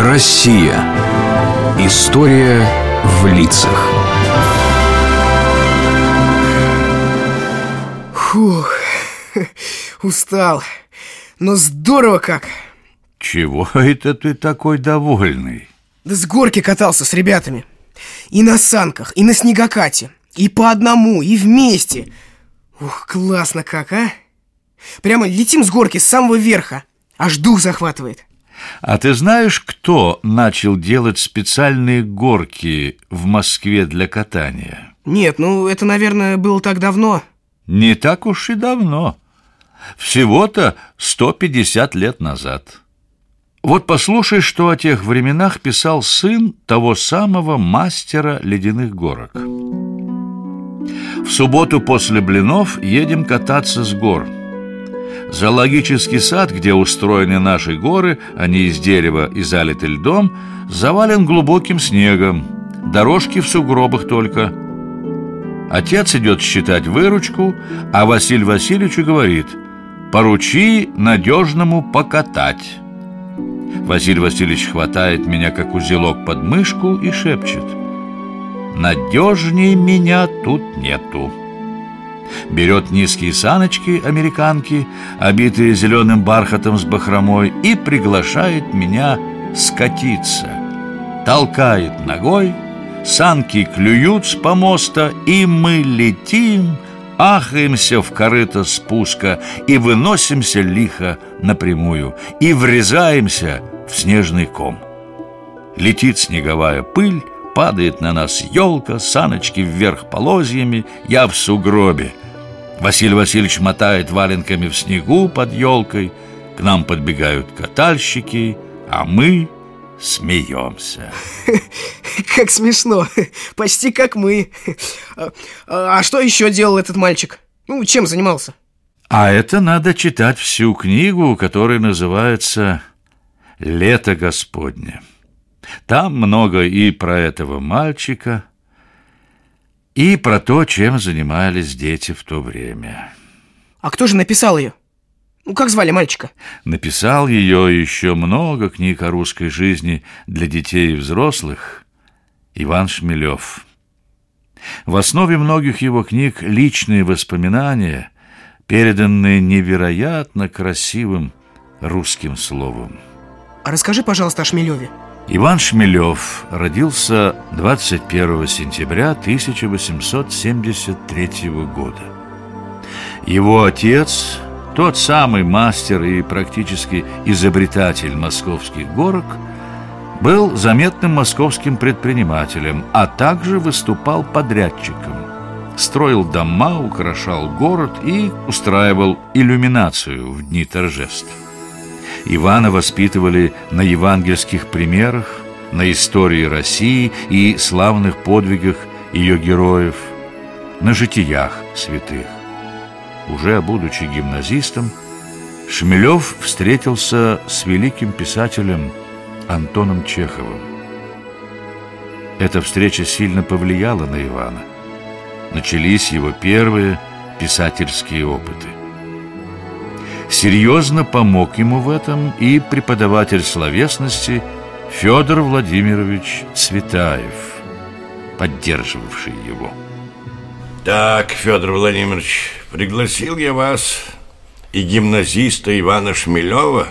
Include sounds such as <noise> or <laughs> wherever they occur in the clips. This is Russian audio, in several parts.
Россия. История в лицах. Фух, <laughs> устал. Но здорово как. Чего это ты такой довольный? Да с горки катался с ребятами. И на санках, и на снегокате. И по одному, и вместе. Ух, классно как, а? Прямо летим с горки с самого верха. Аж дух захватывает. А ты знаешь, кто начал делать специальные горки в Москве для катания? Нет, ну это, наверное, было так давно. Не так уж и давно. Всего-то 150 лет назад. Вот послушай, что о тех временах писал сын того самого мастера ледяных горок. В субботу после блинов едем кататься с гор. Зоологический сад, где устроены наши горы, они из дерева и залиты льдом, завален глубоким снегом. Дорожки в сугробах только. Отец идет считать выручку, а Василий Васильевич говорит «Поручи надежному покатать». Василий Васильевич хватает меня, как узелок, под мышку и шепчет «Надежней меня тут нету». Берет низкие саночки американки, обитые зеленым бархатом с бахромой, и приглашает меня скатиться. Толкает ногой, санки клюют с помоста, и мы летим, ахаемся в корыто спуска и выносимся лихо напрямую, и врезаемся в снежный ком. Летит снеговая пыль, падает на нас елка, саночки вверх полозьями, я в сугробе. Василий Васильевич мотает валенками в снегу под елкой, к нам подбегают катальщики, а мы смеемся. <laughs> Как смешно, почти как мы. А, а что еще делал этот мальчик? Ну, чем занимался? А это надо читать всю книгу, которая называется «Лето Господне». Там много и про этого мальчика, и про то, чем занимались дети в то время. А кто же написал ее? Ну, как звали мальчика? Написал ее еще много книг о русской жизни для детей и взрослых Иван Шмелев. В основе многих его книг личные воспоминания, переданные невероятно красивым русским словом. А расскажи, пожалуйста, о Шмелеве. Иван Шмелев родился 21 сентября 1873 года. Его отец, тот самый мастер и практически изобретатель московских горок, был заметным московским предпринимателем, а также выступал подрядчиком. Строил дома, украшал город и устраивал иллюминацию в дни торжеств. Ивана воспитывали на евангельских примерах, на истории России и славных подвигах ее героев, на житиях святых. Уже будучи гимназистом, Шмелев встретился с великим писателем Антоном Чеховым. Эта встреча сильно повлияла на Ивана. Начались его первые писательские опыты. Серьезно помог ему в этом и преподаватель словесности Федор Владимирович Цветаев, поддерживавший его. Так, Федор Владимирович, пригласил я вас и гимназиста Ивана Шмелева,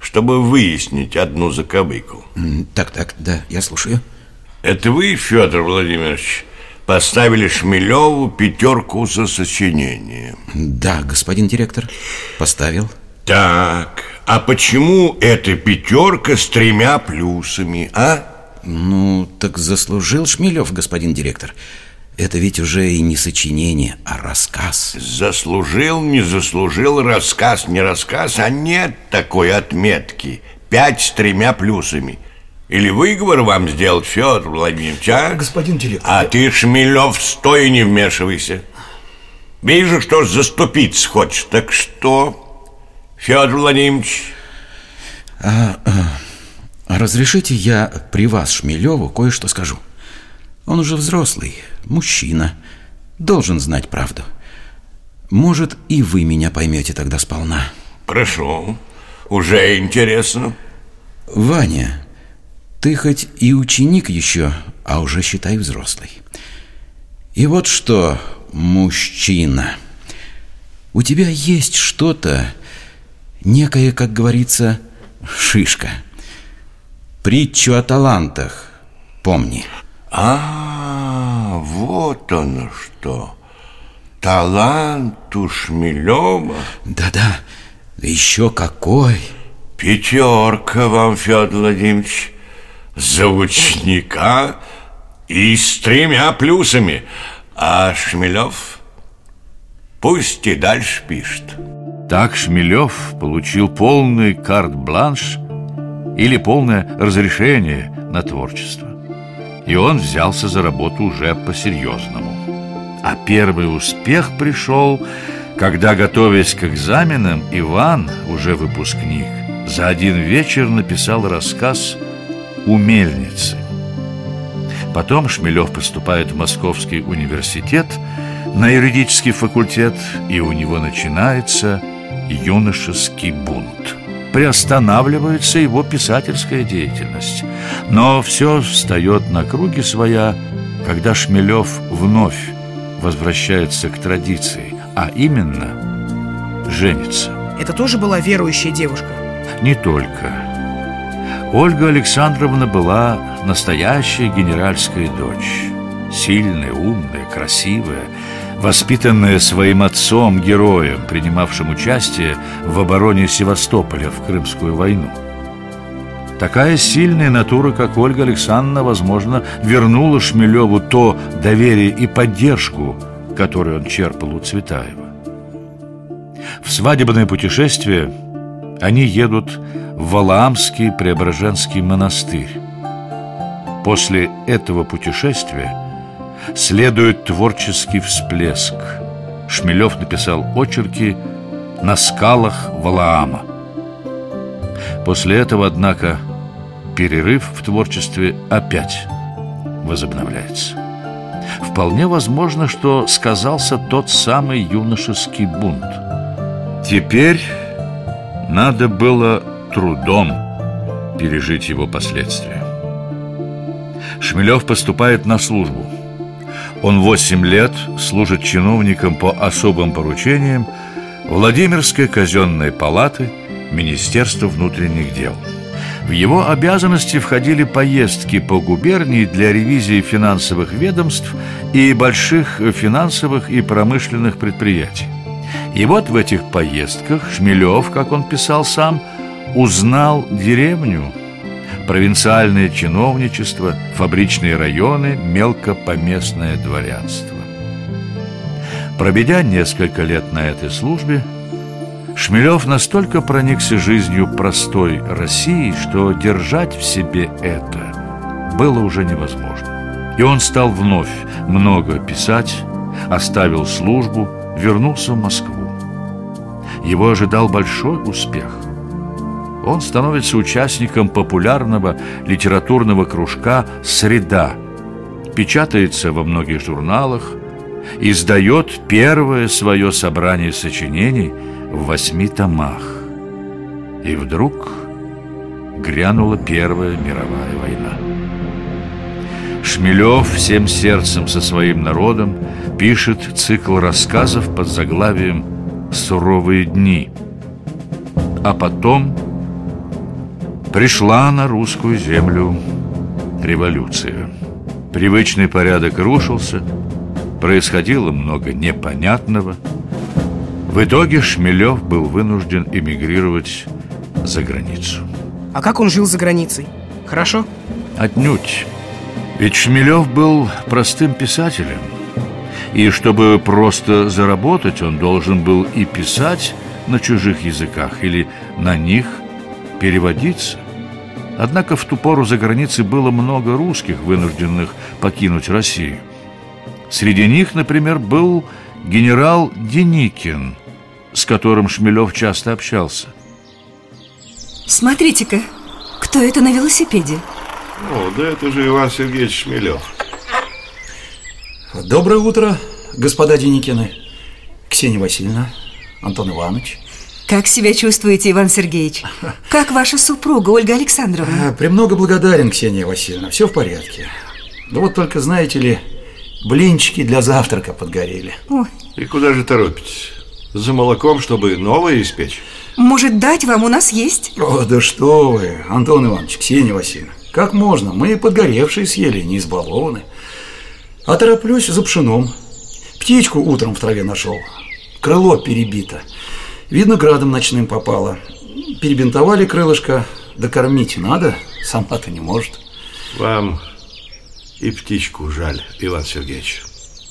чтобы выяснить одну заковыку. Так, так, да, я слушаю. Это вы, Федор Владимирович, поставили Шмелеву пятерку за сочинение. Да, господин директор, поставил. Так, а почему эта пятерка с тремя плюсами, а? Ну, так заслужил Шмелев, господин директор. Это ведь уже и не сочинение, а рассказ. Заслужил, не заслужил, рассказ, не рассказ, а нет такой отметки. Пять с тремя плюсами. Или выговор вам сделать, Федор Владимирович, а? Господин директор. А ты, Шмелев, стой и не вмешивайся. Вижу, что заступиться хочешь. Так что, Федор Владимирович? А, а, разрешите я при вас, Шмелеву, кое-что скажу. Он уже взрослый, мужчина, должен знать правду. Может, и вы меня поймете тогда сполна. Прошу, уже интересно. Ваня, Ты хоть и ученик еще, а уже считай взрослый. И вот что, мужчина, у тебя есть что-то, некая, как говорится, шишка. Притчу о талантах помни. А, вот оно что. Талант у Шмелева. Да-да, еще какой. Пятерка вам, Федор Владимирович, за ученика и с тремя плюсами. А Шмелев пусть и дальше пишет. Так Шмелев получил полный карт-бланш или полное разрешение на творчество. И он взялся за работу уже по-серьезному. А первый успех пришел, когда, готовясь к экзаменам, Иван, уже выпускник, за один вечер написал рассказ «У мельницы». Потом Шмелев поступает в Московский университет на юридический факультет, и у него начинается юношеский бунт. Приостанавливается его писательская деятельность. Но все встает на круги своя, когда Шмелев вновь возвращается к традиции, а именно женится. Это тоже была верующая девушка? Не только. Ольга Александровна была настоящая генеральская дочь. Сильная, умная, красивая, воспитанная своим отцом, героем, принимавшим участие в обороне Севастополя в Крымскую войну. Такая сильная натура, как Ольга Александровна, возможно, вернула Шмелеву то доверие и поддержку, которую он черпал у Цветаева. В свадебное путешествие они едут Валаамский Преображенский монастырь. После этого путешествия следует творческий всплеск. Шмелев написал очерки на скалах Валаама. После этого, однако, перерыв в творчестве опять возобновляется. Вполне возможно, что сказался тот самый юношеский бунт. Теперь надо было трудом пережить его последствия. Шмелев поступает на службу. Он 8 лет служит чиновником по особым поручениям Владимирской казенной палаты Министерства внутренних дел. В его обязанности входили поездки по губернии для ревизии финансовых ведомств и больших финансовых и промышленных предприятий. И вот в этих поездках Шмелев, как он писал сам, узнал деревню, провинциальное чиновничество, фабричные районы, мелкопоместное дворянство. Пробедя несколько лет на этой службе, Шмелев настолько проникся жизнью простой России, что держать в себе это было уже невозможно. И он стал вновь много писать, оставил службу, вернулся в Москву. Его ожидал большой успех. Он становится участником популярного литературного кружка «Среда», печатается во многих журналах, издает первое свое собрание сочинений – в восьми томах. И вдруг грянула Первая мировая война. Шмелев всем сердцем со своим народом пишет цикл рассказов под заглавием «Суровые дни». А потом пришла на русскую землю революция. Привычный порядок рушился, происходило много непонятного – в итоге Шмелев был вынужден эмигрировать за границу. А как он жил за границей? Хорошо? Отнюдь. Ведь Шмелев был простым писателем. И чтобы просто заработать, он должен был и писать на чужих языках или на них переводиться. Однако в ту пору за границей было много русских, вынужденных покинуть Россию. Среди них, например, был генерал Деникин – с которым Шмелев часто общался. Смотрите-ка, кто это на велосипеде? О, да это же Иван Сергеевич Шмелев. Доброе утро, господа Деникины. Ксения Васильевна, Антон Иванович. Как себя чувствуете, Иван Сергеевич? Как ваша супруга, Ольга Александровна? А, Премного благодарен, Ксения Васильевна. Все в порядке. Да вот только, знаете ли, блинчики для завтрака подгорели. Ой, И куда же торопитесь? За молоком, чтобы новое испечь? может, дать вам? У нас есть. О, да что вы, Антон Иванович, Ксения Васильевна. Как можно? Мы подгоревшие съели, не избалованы. А тороплюсь за пшеном. Птичку утром в траве нашел. Крыло перебито. Видно, градом ночным попало. Перебинтовали крылышко. Да кормить надо, сама-то не может. Вам и птичку жаль, Иван Сергеевич.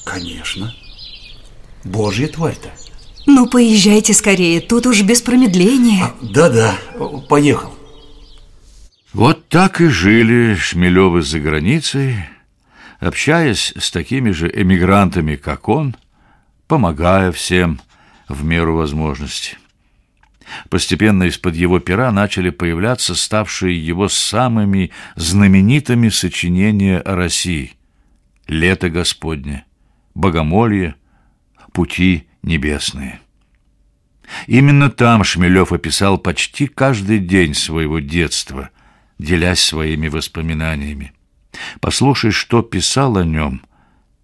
Конечно. Божья тварь-то. Ну, поезжайте скорее, тут уж без промедления. А, Да-да, поехал. Вот так и жили Шмелевы за границей, общаясь с такими же эмигрантами, как он, помогая всем в меру возможности. Постепенно из-под его пера начали появляться ставшие его самыми знаменитыми сочинения о России «Лето Господне», «Богомолье», «Пути небесные». Именно там Шмелев описал почти каждый день своего детства, делясь своими воспоминаниями. Послушай, что писал о нем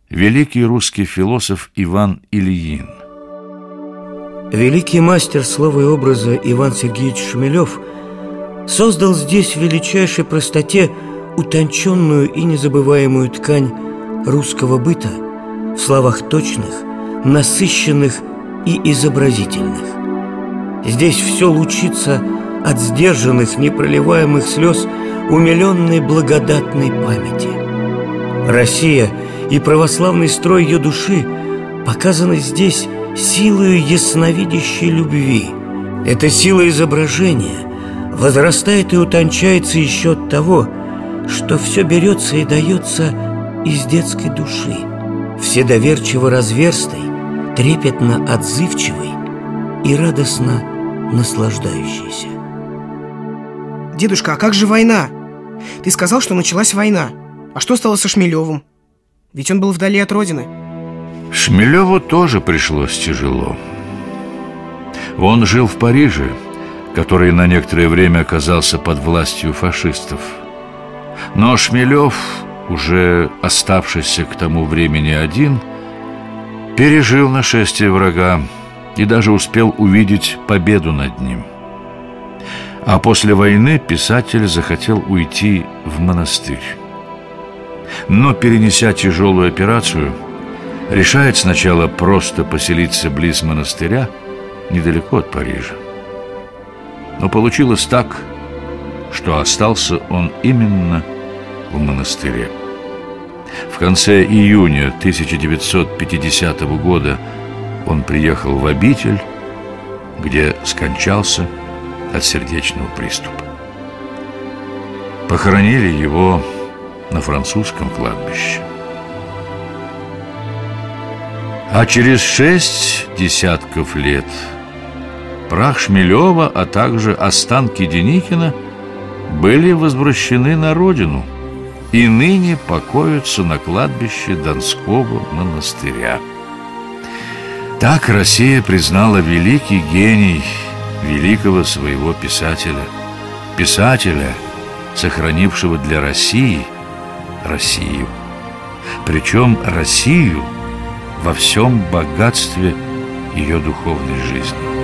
великий русский философ Иван Ильин. Великий мастер слова и образа Иван Сергеевич Шмелев создал здесь в величайшей простоте утонченную и незабываемую ткань русского быта в словах точных, насыщенных и изобразительных. Здесь все лучится от сдержанных, непроливаемых слез умиленной благодатной памяти. Россия и православный строй ее души показаны здесь силою ясновидящей любви. Эта сила изображения возрастает и утончается еще от того, что все берется и дается из детской души, вседоверчиво разверстой, трепетно отзывчивой и радостно наслаждающейся. Дедушка, а как же война? Ты сказал, что началась война. А что стало со Шмелевым? Ведь он был вдали от родины. Шмелеву тоже пришлось тяжело. Он жил в Париже, который на некоторое время оказался под властью фашистов. Но Шмелев, уже оставшийся к тому времени один, пережил нашествие врага и даже успел увидеть победу над ним. А после войны писатель захотел уйти в монастырь. Но, перенеся тяжелую операцию, решает сначала просто поселиться близ монастыря, недалеко от Парижа. Но получилось так, что остался он именно в монастыре. В конце июня 1950 года он приехал в обитель, где скончался от сердечного приступа. Похоронили его на французском кладбище. А через шесть десятков лет прах Шмелева, а также останки Деникина были возвращены на родину и ныне покоятся на кладбище Донского монастыря. Так Россия признала великий гений великого своего писателя, писателя, сохранившего для России Россию. Причем Россию во всем богатстве ее духовной жизни.